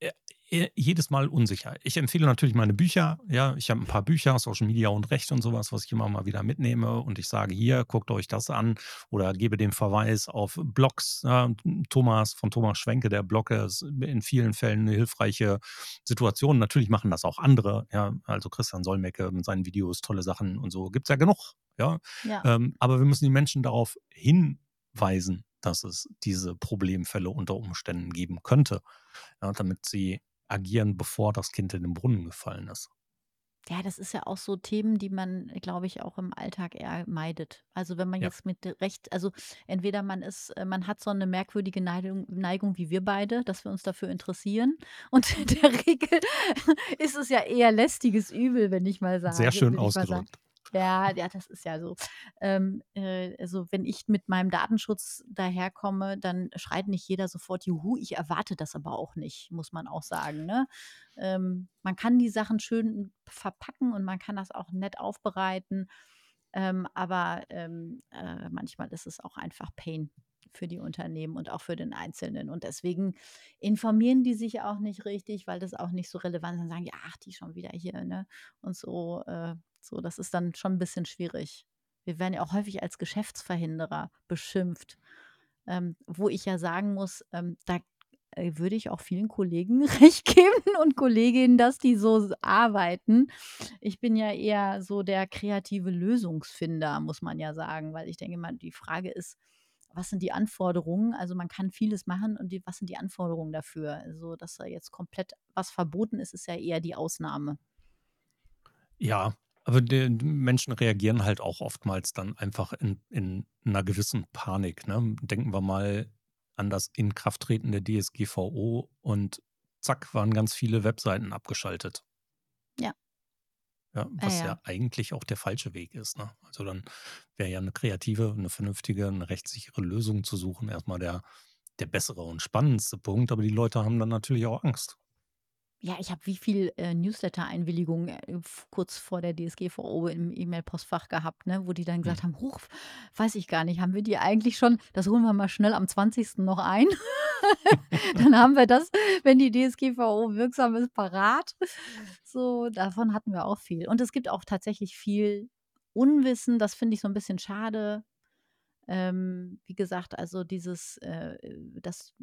äh, jedes Mal unsicher. Ich empfehle natürlich meine Bücher. Ja, ich habe ein paar Bücher, Social Media und Recht und sowas, was ich immer mal wieder mitnehme und ich sage: „Hier, guckt euch das an“ oder gebe den Verweis auf Blogs, ja, Thomas von Thomas Schwenke, der Blog ist in vielen Fällen eine hilfreiche Situation. Natürlich machen das auch andere, ja, also Christian Solmecke mit seinen Videos, tolle Sachen und so, gibt's ja genug, ja. Ja. Ähm, aber wir müssen die Menschen darauf hinweisen, dass es diese Problemfälle unter Umständen geben könnte, ja, damit sie agieren, bevor das Kind in den Brunnen gefallen ist. Ja, das ist ja auch so Themen, die man, glaube ich, auch im Alltag eher meidet. Also, wenn man Ja. jetzt mit Recht also, entweder man ist äh, man hat so eine merkwürdige Neigung Neigung wie wir beide, dass wir uns dafür interessieren. Und in der Regel ist es ja eher lästiges Übel, wenn ich mal Sehr sage schön mal sagen. ausgedrückt. Ja, ja, das ist ja so. Ähm, äh, also, wenn ich mit meinem Datenschutz daherkomme, dann schreit nicht jeder sofort: „Juhu“, ich erwarte das aber auch nicht, muss man auch sagen, ne? Ähm, man kann die Sachen schön verpacken und man kann das auch nett aufbereiten, ähm, aber, ähm, äh, manchmal ist es auch einfach Pain für die Unternehmen und auch für den Einzelnen. Und deswegen informieren die sich auch nicht richtig, weil das auch nicht so relevant ist. Dann sagen die: „Ach, die schon wieder hier“, ne? Und so, äh so, das ist dann schon ein bisschen schwierig. Wir werden ja auch häufig als Geschäftsverhinderer beschimpft, ähm, wo ich ja sagen muss, ähm, da, äh, würde ich auch vielen Kollegen recht geben und Kolleginnen, dass die so arbeiten. Ich bin ja eher so der kreative Lösungsfinder, muss man ja sagen, weil ich denke mal, die Frage ist, was sind die Anforderungen? Also, man kann vieles machen und die was sind die Anforderungen dafür? Also, dass da jetzt komplett was verboten ist, ist ja eher die Ausnahme. Ja, aber die Menschen reagieren halt auch oftmals dann einfach in in 'ner gewissen Panik, ne? Denken wir mal an das Inkrafttreten der DSGVO und zack, waren ganz viele Webseiten abgeschaltet. Ja. Ja, Ah was ja. ja eigentlich auch der falsche Weg ist. Ne? Also dann wäre ja eine kreative, eine vernünftige, eine rechtssichere Lösung zu suchen erstmal der, der bessere und spannendste Punkt. Aber die Leute haben dann natürlich auch Angst. Ja, ich habe wie viel, äh, Newsletter-Einwilligungen, äh, kurz vor der DSGVO im E-Mail-Postfach gehabt, ne, wo die dann Hm. gesagt haben: „Huch, weiß ich gar nicht, haben wir die eigentlich schon das holen wir mal schnell am 20. noch ein. Dann haben wir das, wenn die DSGVO wirksam ist, parat.“ So, davon hatten wir auch viel. Und es gibt auch tatsächlich viel Unwissen, das finde ich so ein bisschen schade. Ähm, wie gesagt, also dieses, äh, dass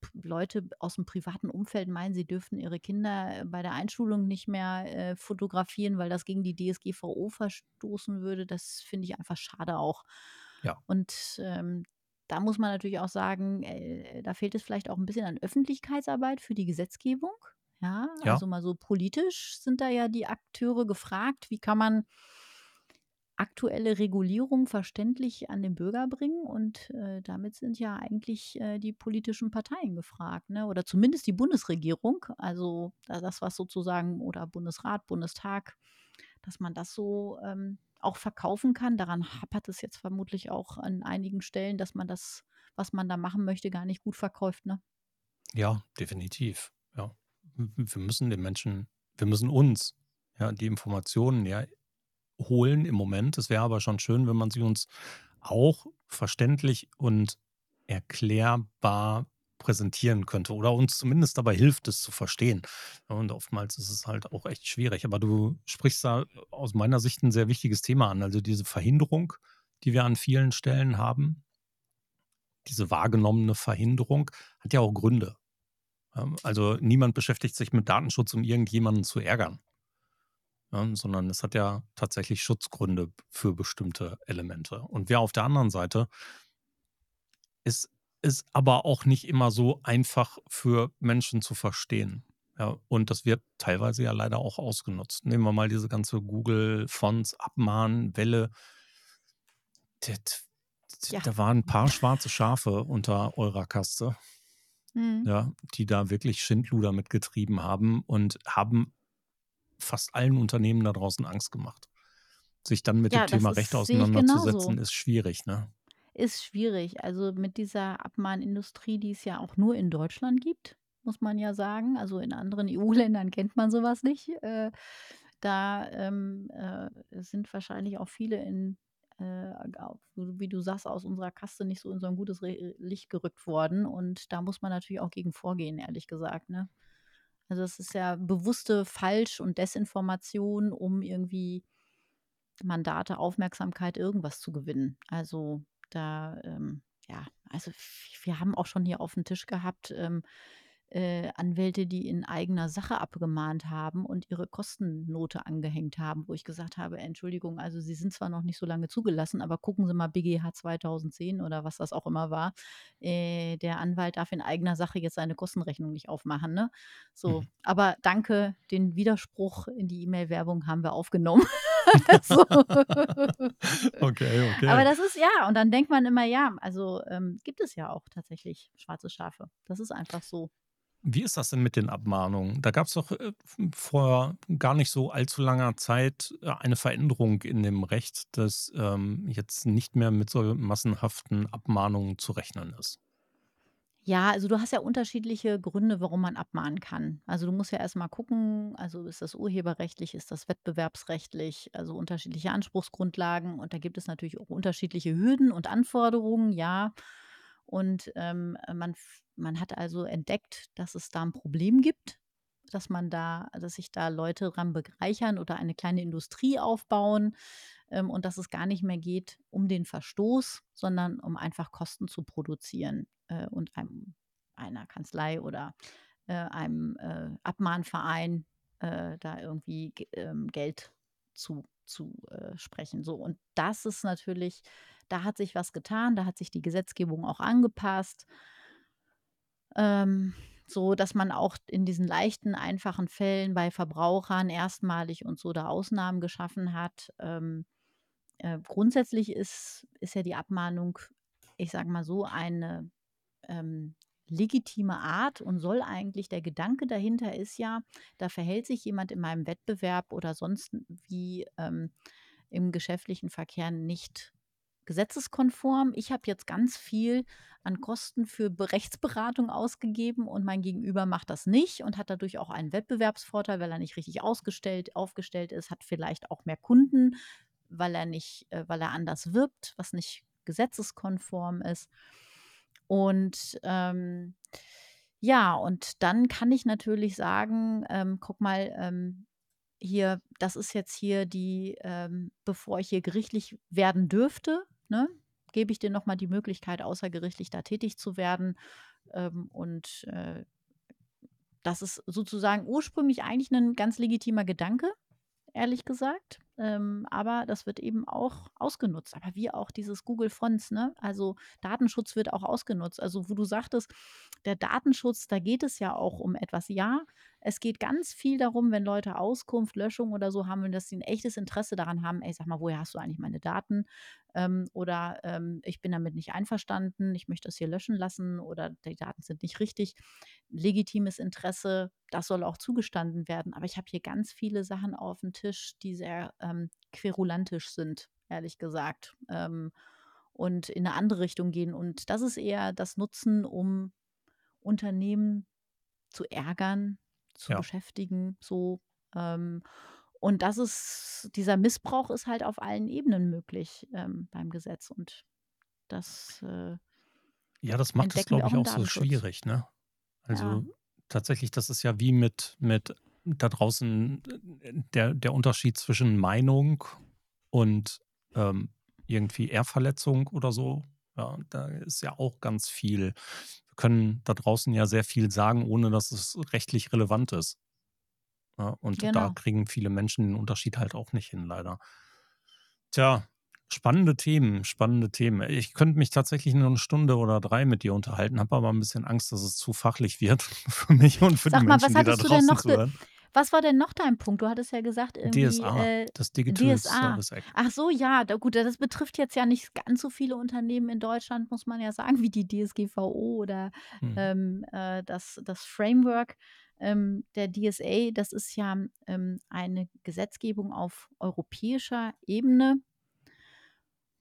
p Leute aus dem privaten Umfeld meinen, sie dürften ihre Kinder äh, bei der Einschulung nicht mehr, äh, fotografieren, weil das gegen die DSGVO verstoßen würde, das finde ich einfach schade auch. Ja, Und, ähm, da muss man natürlich auch sagen, äh, da fehlt es vielleicht auch ein bisschen an Öffentlichkeitsarbeit für die Gesetzgebung. Ja, ja, also mal so politisch sind da ja die Akteure gefragt. Wie kann man aktuelle Regulierung verständlich an den Bürger bringen und, äh, damit sind ja eigentlich, äh, die politischen Parteien gefragt, ne, oder zumindest die Bundesregierung, also da das, was sozusagen oder Bundesrat, Bundestag, dass man das so, ähm, auch verkaufen kann. Daran hapert es jetzt vermutlich auch an einigen Stellen, dass man das, was man da machen möchte, gar nicht gut verkauft, ne? ja, definitiv. Ja. Wir müssen den Menschen, wir müssen uns ja, die Informationen ja holen im Moment. Es wäre aber schon schön, wenn man sie uns auch verständlich und erklärbar präsentieren könnte oder uns zumindest dabei hilft, es zu verstehen. Und oftmals ist es halt auch echt schwierig. Aber du sprichst da aus meiner Sicht ein sehr wichtiges Thema an. Also diese Verhinderung, die wir an vielen Stellen haben, diese wahrgenommene Verhinderung, hat ja auch Gründe. Ja, Also niemand beschäftigt sich mit Datenschutz, um irgendjemanden zu ärgern ja, sondern es hat ja tatsächlich Schutzgründe für bestimmte Elemente. Und wir auf der anderen Seite ist es aber auch nicht immer so einfach für Menschen zu verstehen. Ja, und das wird teilweise ja leider auch ausgenutzt. Nehmen wir mal diese ganze Google Fonts Abmahn Welle. Das- Ja. Da waren ein paar schwarze Schafe unter eurer Kaste, Mhm. ja, die da wirklich Schindluder mitgetrieben haben und haben fast allen Unternehmen da draußen Angst gemacht. Sich dann mit dem Ja, das Thema Recht ist ich auseinanderzusetzen, ist schwierig, ne? Ist schwierig. Also, mit dieser Abmahnindustrie, die es ja auch nur in Deutschland gibt, muss man ja sagen. Also, in anderen EU-Ländern kennt man sowas nicht. Äh, da, ähm, äh, sind wahrscheinlich auch viele in, äh, wie du sagst, aus unserer Kaste nicht so in so ein gutes Licht gerückt worden. Und da muss man natürlich auch gegen vorgehen, ehrlich gesagt, ne? Also, es ist ja bewusste Falsch und Desinformation, um irgendwie Mandate, Aufmerksamkeit, irgendwas zu gewinnen. Also, da, ähm ja, also, wir haben auch schon hier auf dem Tisch gehabt, ähm, äh, Anwälte, die in eigener Sache abgemahnt haben und ihre Kostennote angehängt haben, wo ich gesagt habe: „Entschuldigung, also, Sie sind zwar noch nicht so lange zugelassen, aber gucken Sie mal BGH 2010“ oder was das auch immer war. Äh, der Anwalt darf in eigener Sache jetzt seine Kostenrechnung nicht aufmachen, ne? So, Mhm. aber danke, den Widerspruch in die E-Mail-Werbung haben wir aufgenommen. So. Okay, Aber okay. das ist ja, und dann denkt man immer, ja, also ähm, gibt es ja auch tatsächlich schwarze Schafe. Das ist einfach so. Wie ist das denn mit den Abmahnungen? Da gab es doch äh, vor gar nicht so allzu langer Zeit äh, eine Veränderung in dem Recht, dass ähm, jetzt nicht mehr mit so massenhaften Abmahnungen zu rechnen ist. Ja, also du hast ja unterschiedliche Gründe, warum man abmahnen kann. Also du musst ja erstmal gucken, also ist das urheberrechtlich, ist das wettbewerbsrechtlich, also unterschiedliche Anspruchsgrundlagen und da gibt es natürlich auch unterschiedliche Hürden und Anforderungen, ja. Und ähm, man, man hat also entdeckt, dass es da ein Problem gibt, dass man da, dass sich da Leute dran bereichern oder eine kleine Industrie aufbauen ähm, und dass es gar nicht mehr geht um den Verstoß, sondern um einfach Kosten zu produzieren äh, und einem, einer Kanzlei oder äh, einem äh, Abmahnverein äh, da irgendwie ge- ähm, Geld zu, zu äh, sprechen. So, und das ist natürlich, da hat sich was getan, da hat sich die Gesetzgebung auch angepasst. Ähm, so, dass man auch in diesen leichten, einfachen Fällen bei Verbrauchern erstmalig und so da Ausnahmen geschaffen hat. Ähm, äh, grundsätzlich ist ist ja die Abmahnung, ich sage mal so, eine, ähm, legitime Art und soll eigentlich, der Gedanke dahinter ist ja, da verhält sich jemand in meinem Wettbewerb oder sonst wie ähm, im geschäftlichen Verkehr nicht gesetzeskonform. Ich habe jetzt ganz viel an Kosten für Rechtsberatung ausgegeben und mein Gegenüber macht das nicht und hat dadurch auch einen Wettbewerbsvorteil, weil er nicht richtig ausgestellt, aufgestellt ist, hat vielleicht auch mehr Kunden, weil er nicht, äh, weil er anders wirbt, was nicht gesetzeskonform ist. Und ähm, ja, und dann kann ich natürlich sagen, ähm, guck mal, ähm, hier, das ist jetzt hier die, ähm, bevor ich hier gerichtlich werden dürfte, ne, gebe ich dir nochmal die Möglichkeit, außergerichtlich da tätig zu werden. Ähm, und äh, das ist sozusagen ursprünglich eigentlich ein ganz legitimer Gedanke, ehrlich gesagt. Ähm, aber das wird eben auch ausgenutzt. Aber wie auch dieses Google Fonts, ne? Also Datenschutz wird auch ausgenutzt. Also wo du sagtest, der Datenschutz, da geht es ja auch um etwas. Ja, es geht ganz viel darum, wenn Leute Auskunft, Löschung oder so haben, dass sie ein echtes Interesse daran haben, ey, sag mal, woher hast du eigentlich meine Daten? Ähm, oder ähm, ich bin damit nicht einverstanden, ich möchte das hier löschen lassen oder die Daten sind nicht richtig. Legitimes Interesse, das soll auch zugestanden werden. Aber ich habe hier ganz viele Sachen auf dem Tisch, die sehr ähm, querulantisch sind, ehrlich gesagt. Ähm, und in eine andere Richtung gehen. Und das ist eher das Nutzen, um Unternehmen zu ärgern, zu ja. beschäftigen, so. Ähm, und das ist, dieser Missbrauch ist halt auf allen Ebenen möglich ähm, beim Gesetz. Und das äh, Ja, das macht es, glaube ich, auch so schwierig, ne? Also ja. tatsächlich, das ist ja wie mit, mit da draußen der, der Unterschied zwischen Meinung und ähm, irgendwie Ehrverletzung oder so. Ja, da ist ja auch ganz viel. Wir können da draußen ja sehr viel sagen, ohne dass es rechtlich relevant ist. Ja, und genau. da kriegen viele Menschen den Unterschied halt auch nicht hin, leider. Tja, spannende Themen, spannende Themen. Ich könnte mich tatsächlich nur eine Stunde oder drei mit dir unterhalten, habe aber ein bisschen Angst, dass es zu fachlich wird für mich und für Sag die mal, Menschen, die da draußen noch zuhören. Was war denn noch dein Punkt? Du hattest ja gesagt, irgendwie, DSA, äh, das Digital DSA. Service Act. Ach so, ja, da, gut, das betrifft jetzt ja nicht ganz so viele Unternehmen in Deutschland, muss man ja sagen, wie die DSGVO oder hm. ähm, äh, das, das Framework ähm, der DSA. Das ist ja ähm, eine Gesetzgebung auf europäischer Ebene.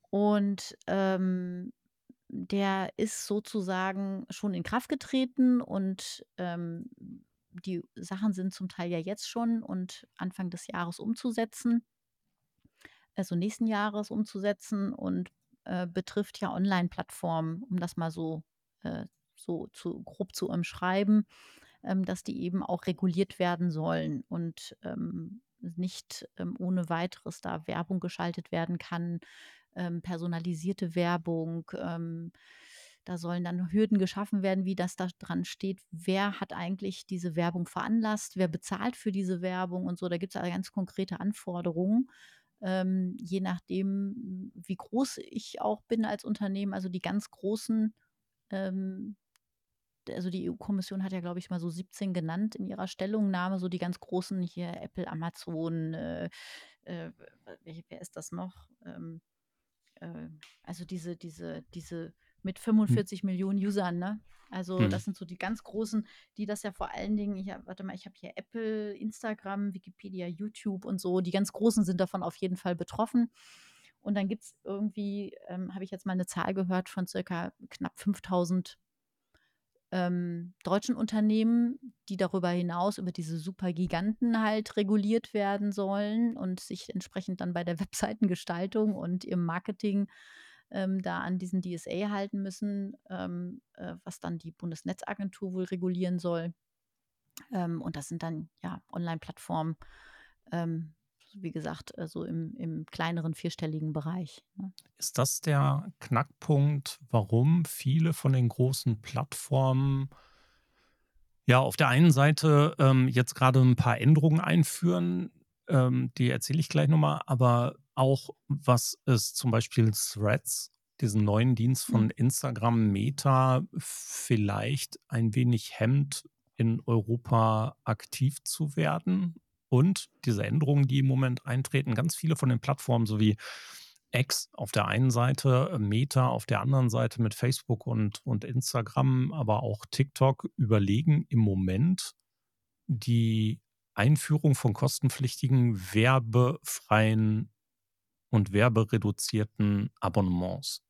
Und ähm, der ist sozusagen schon in Kraft getreten und ähm, die Sachen sind zum Teil ja jetzt schon und Anfang des Jahres umzusetzen, also nächsten Jahres umzusetzen und äh, betrifft ja Online-Plattformen, um das mal so, äh, so zu, grob zu umschreiben, ähm, dass die eben auch reguliert werden sollen und ähm, nicht ähm, ohne weiteres da Werbung geschaltet werden kann, ähm, personalisierte Werbung ähm, da sollen dann Hürden geschaffen werden, wie das da dran steht. Wer hat eigentlich diese Werbung veranlasst? Wer bezahlt für diese Werbung und so? Da gibt es also ganz konkrete Anforderungen. Ähm, je nachdem, wie groß ich auch bin als Unternehmen, also die ganz großen, ähm, also die EU-Kommission hat ja, glaube ich, mal so 17 genannt in ihrer Stellungnahme, so die ganz großen hier, Apple, Amazon, äh, äh, wer ist das noch? Ähm, äh, also diese, diese, diese mit 45 hm. Millionen Usern, ne? Also hm. das sind so die ganz großen, die das ja vor allen Dingen, ich warte mal, ich habe hier Apple, Instagram, Wikipedia, YouTube und so, die ganz großen sind davon auf jeden Fall betroffen. Und dann gibt es irgendwie, ähm, habe ich jetzt mal eine Zahl gehört von circa knapp 5000 ähm, deutschen Unternehmen, die darüber hinaus über diese Supergiganten halt reguliert werden sollen und sich entsprechend dann bei der Webseitengestaltung und im Marketing ähm, da an diesen DSA halten müssen, ähm, äh, was dann die Bundesnetzagentur wohl regulieren soll. Ähm, und das sind dann ja Online-Plattformen, ähm, wie gesagt, also im, im kleineren vierstelligen Bereich. Ne? Ist das der Knackpunkt, warum viele von den großen Plattformen ja auf der einen Seite ähm, jetzt gerade ein paar Änderungen einführen, ähm, die erzähle ich gleich nochmal, aber auch, was es zum Beispiel Threads, diesen neuen Dienst von mhm. Instagram Meta, vielleicht ein wenig hemmt, in Europa aktiv zu werden. Und diese Änderungen, die im Moment eintreten, ganz viele von den Plattformen sowie X auf der einen Seite, Meta auf der anderen Seite mit Facebook und, und Instagram, aber auch TikTok überlegen im Moment die Einführung von kostenpflichtigen, werbefreien und werbereduzierten Abonnements.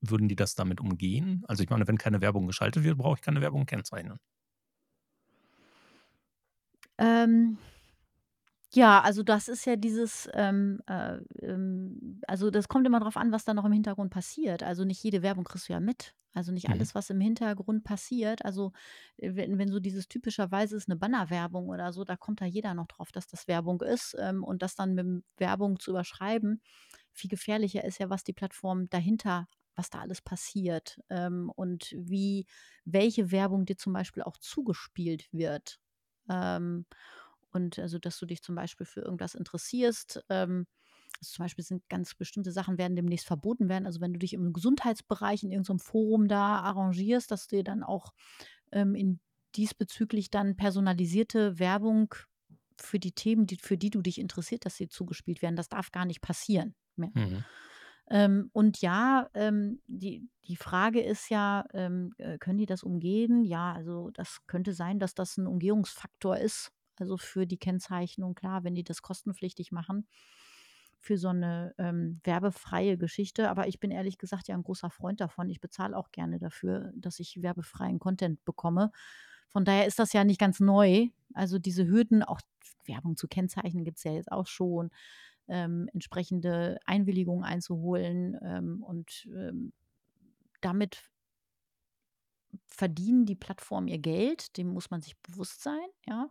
Würden die das damit umgehen? Also ich meine, wenn keine Werbung geschaltet wird, brauche ich keine Werbung kennzeichnen. Ähm, ja, also das ist ja dieses, ähm, äh, ähm, also das kommt immer darauf an, was da noch im Hintergrund passiert. Also nicht jede Werbung kriegst du ja mit. Also nicht Mhm. alles, was im Hintergrund passiert. Also äh, wenn, wenn so dieses typischerweise ist eine Bannerwerbung oder so, da kommt da jeder noch drauf, dass das Werbung ist. Ähm, und das dann mit Werbung zu überschreiben, viel gefährlicher ist ja, was die Plattform dahinter, was da alles passiert. Ähm, und wie, welche Werbung dir zum Beispiel auch zugespielt wird. Ähm, und also, dass du dich zum Beispiel für irgendwas interessierst. Ähm, also zum Beispiel sind ganz bestimmte Sachen werden demnächst verboten werden. Also wenn du dich im Gesundheitsbereich in irgendeinem Forum da arrangierst, dass dir dann auch ähm, in diesbezüglich dann personalisierte Werbung für die Themen, die, für die du dich interessiert, dass sie zugespielt werden. Das darf gar nicht passieren mehr. Mhm. Ähm, und ja, ähm, die, die Frage ist ja, ähm, äh, können die das umgehen? Ja, also das könnte sein, dass das ein Umgehungsfaktor ist, also für die Kennzeichnung, klar, wenn die das kostenpflichtig machen, für so eine ähm, werbefreie Geschichte. Aber ich bin ehrlich gesagt ja ein großer Freund davon. Ich bezahle auch gerne dafür, dass ich werbefreien Content bekomme. Von daher ist das ja nicht ganz neu. Also diese Hürden, auch Werbung zu kennzeichnen, gibt es ja jetzt auch schon. Ähm, entsprechende Einwilligungen einzuholen ähm, und ähm, damit verdienen die Plattformen ihr Geld, dem muss man sich bewusst sein, ja.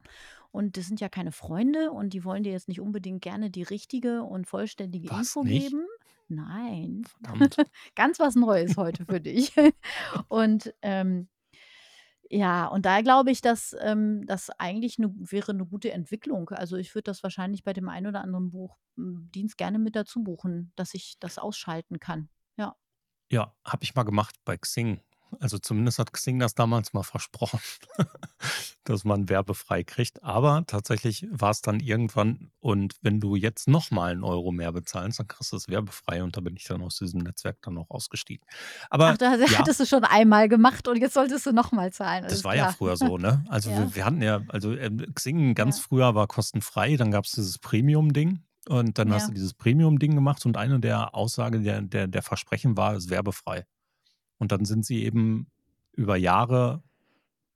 Und das sind ja keine Freunde und die wollen dir jetzt nicht unbedingt gerne die richtige und vollständige Was, Info nicht? geben. Nein. Verdammt. Ganz was Neues heute für dich. und ähm, ja, und da glaube ich, dass ähm, das eigentlich ne, wäre eine gute Entwicklung. Also ich würde das wahrscheinlich bei dem einen oder anderen Buchdienst gerne mit dazu buchen, dass ich das ausschalten kann. Ja. Ja, habe ich mal gemacht bei Xing. Also zumindest hat Xing das damals mal versprochen, dass man werbefrei kriegt. Aber tatsächlich war es dann irgendwann, und wenn du jetzt nochmal einen Euro mehr bezahlst, dann kriegst du es werbefrei und da bin ich dann aus diesem Netzwerk dann auch ausgestiegen. Aber Ach, da ja, hattest du schon einmal gemacht und jetzt solltest du nochmal zahlen. das war ja klar. früher so, ne? Also Ja, wir, wir hatten ja, also ähm, Xing ganz ja, früher war kostenfrei, dann gab es dieses Premium-Ding. Und dann hast du ja. dieses Premium-Ding gemacht und eine der Aussagen der, der, der Versprechen war, es ist werbefrei. Und dann sind sie eben über Jahre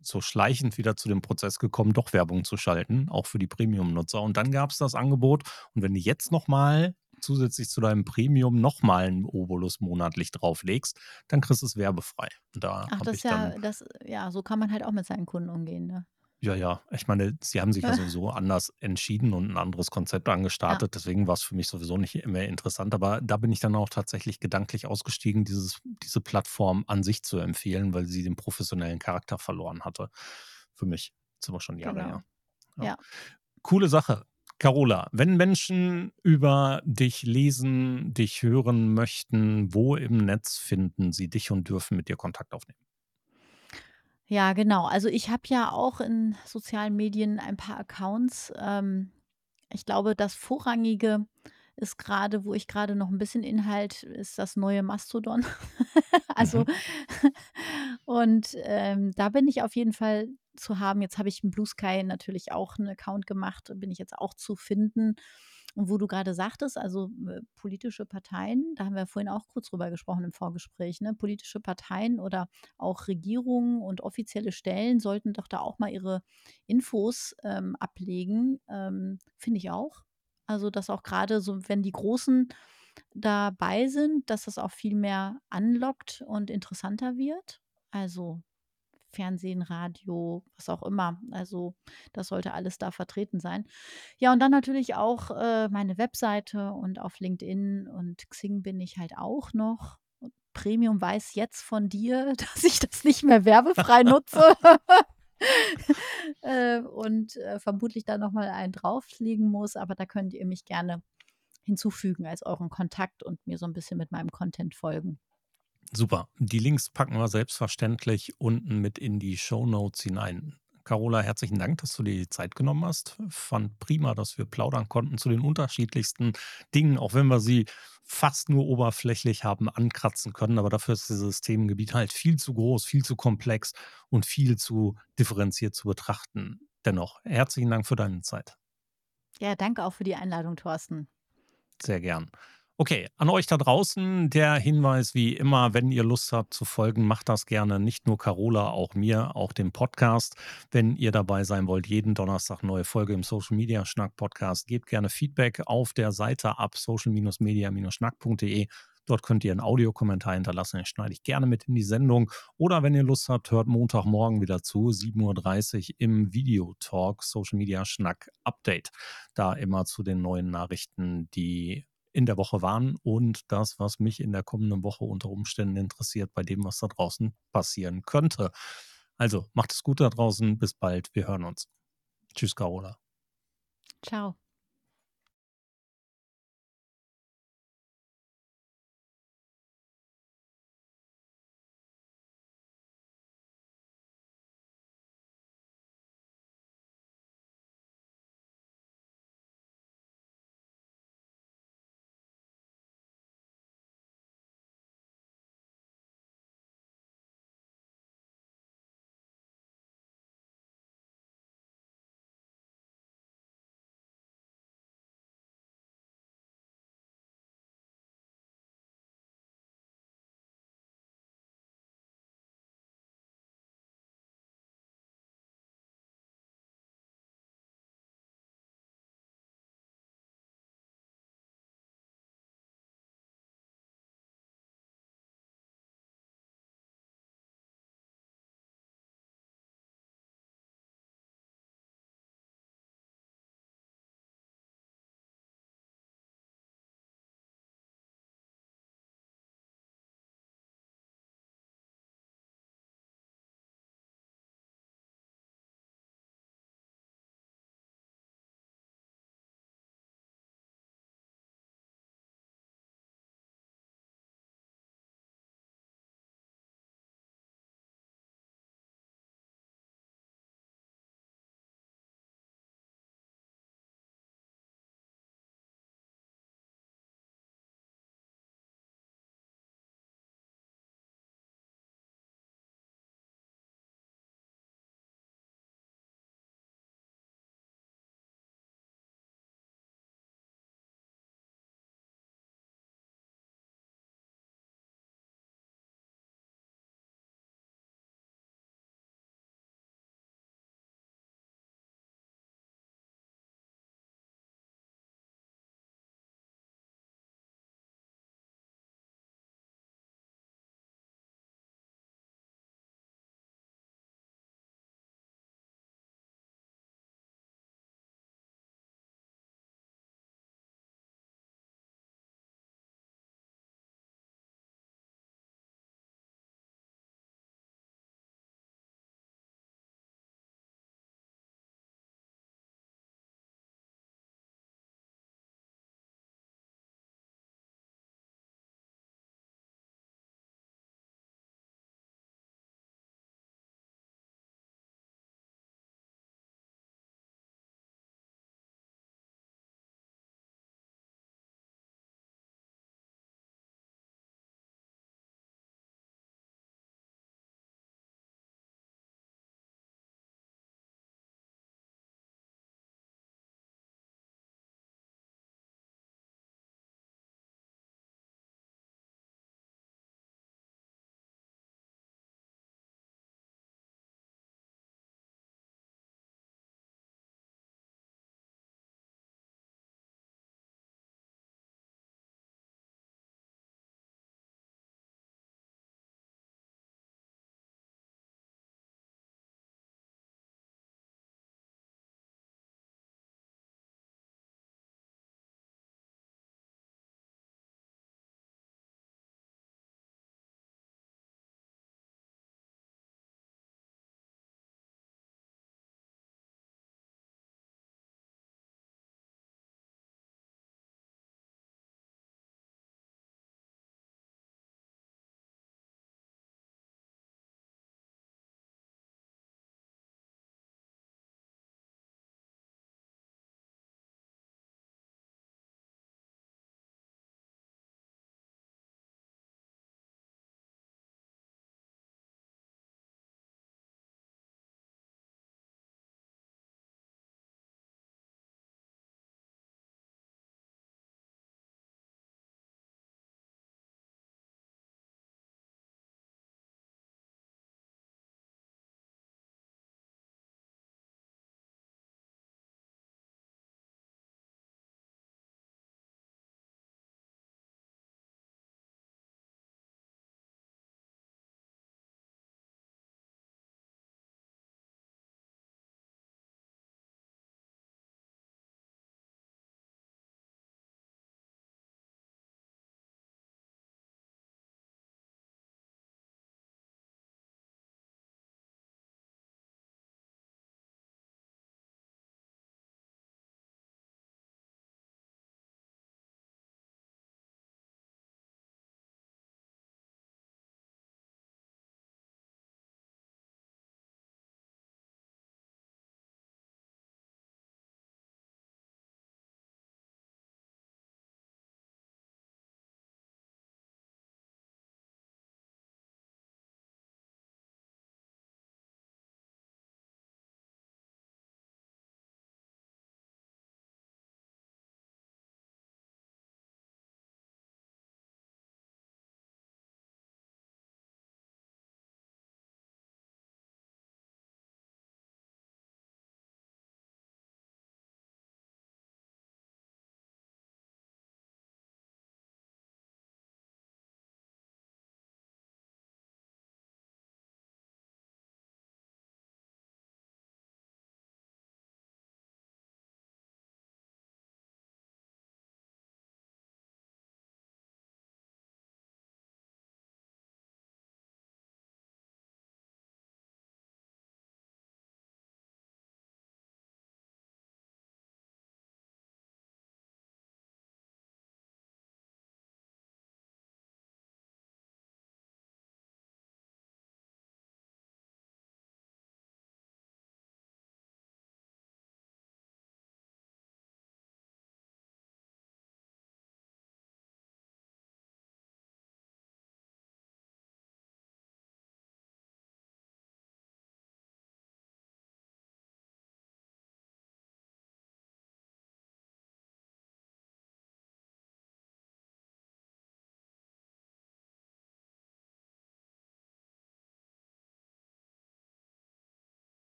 so schleichend wieder zu dem Prozess gekommen, doch Werbung zu schalten, auch für die Premium-Nutzer. Und dann gab es das Angebot. Und wenn du jetzt nochmal zusätzlich zu deinem Premium nochmal einen Obolus monatlich drauflegst, dann kriegst du es werbefrei. Da Ach, das ist ja, das, ja, so kann man halt auch mit seinen Kunden umgehen, ne? Ja, ja. Ich meine, sie haben sich ja sowieso anders entschieden und ein anderes Konzept Ja, angestartet. Deswegen war es für mich sowieso nicht mehr interessant. Aber da bin ich dann auch tatsächlich gedanklich ausgestiegen, dieses, diese Plattform an sich zu empfehlen, weil sie den professionellen Charakter verloren hatte. Für mich. Das ist aber schon Jahre genau. her. Ja. Ja. Coole Sache. Carola, wenn Menschen über dich lesen, dich hören möchten, wo im Netz finden sie dich und dürfen mit dir Kontakt aufnehmen? Ja, genau. Also ich habe ja auch in sozialen Medien ein paar Accounts. Ähm, ich glaube, das Vorrangige ist gerade, wo ich gerade noch ein bisschen Inhalt ist das neue Mastodon. Also Mhm. und, ähm, da bin ich auf jeden Fall zu haben. Jetzt habe ich im Blue Sky natürlich auch 'n Account gemacht, bin ich jetzt auch zu finden. Und wo du gerade sagtest, also, äh, politische Parteien, da haben wir vorhin auch kurz drüber gesprochen im Vorgespräch, ne? Politische Parteien oder auch Regierungen und offizielle Stellen sollten doch da auch mal ihre Infos, ähm, ablegen, ähm, finde ich auch. Also, dass auch gerade so, wenn die Großen dabei sind, dass das auch viel mehr anlockt und interessanter wird. Also Fernsehen, Radio, was auch immer. Also das sollte alles da vertreten sein. Ja, und dann natürlich auch äh, meine Webseite und auf LinkedIn und Xing bin ich halt auch noch. Und Premium weiß jetzt von dir, dass ich das nicht mehr werbefrei nutze. äh, und äh, vermutlich da nochmal einen drauflegen muss, aber da könnt ihr mich gerne hinzufügen als euren Kontakt und mir so ein bisschen mit meinem Content folgen. Super. Die Links packen wir selbstverständlich unten mit in die Show Notes hinein. Carola, herzlichen Dank, dass du dir die Zeit genommen hast. Fand prima, dass wir plaudern konnten zu den unterschiedlichsten Dingen, auch wenn wir sie fast nur oberflächlich haben ankratzen können. Aber dafür ist dieses Themengebiet halt viel zu groß, viel zu komplex und viel zu differenziert zu betrachten. Dennoch, herzlichen Dank für deine Zeit. Ja, danke auch für die Einladung, Thorsten. Sehr gern. Okay, an euch da draußen der Hinweis wie immer, wenn ihr Lust habt zu folgen, macht das gerne. Nicht nur Carola, auch mir, auch dem Podcast. Wenn ihr dabei sein wollt, jeden Donnerstag neue Folge im Social Media Schnack Podcast, gebt gerne Feedback auf der Seite ab social-media-schnack.de. Dort könnt ihr einen Audiokommentar hinterlassen, den schneide ich gerne mit in die Sendung. Oder wenn ihr Lust habt, hört Montagmorgen wieder zu, 7.30 Uhr im Videotalk Social Media Schnack Update. Da immer zu den neuen Nachrichten, die in der Woche waren und das, was mich in der kommenden Woche unter Umständen interessiert, bei dem, was da draußen passieren könnte. Also macht es gut da draußen. Bis bald. Wir hören uns. Tschüss, Carola. Ciao.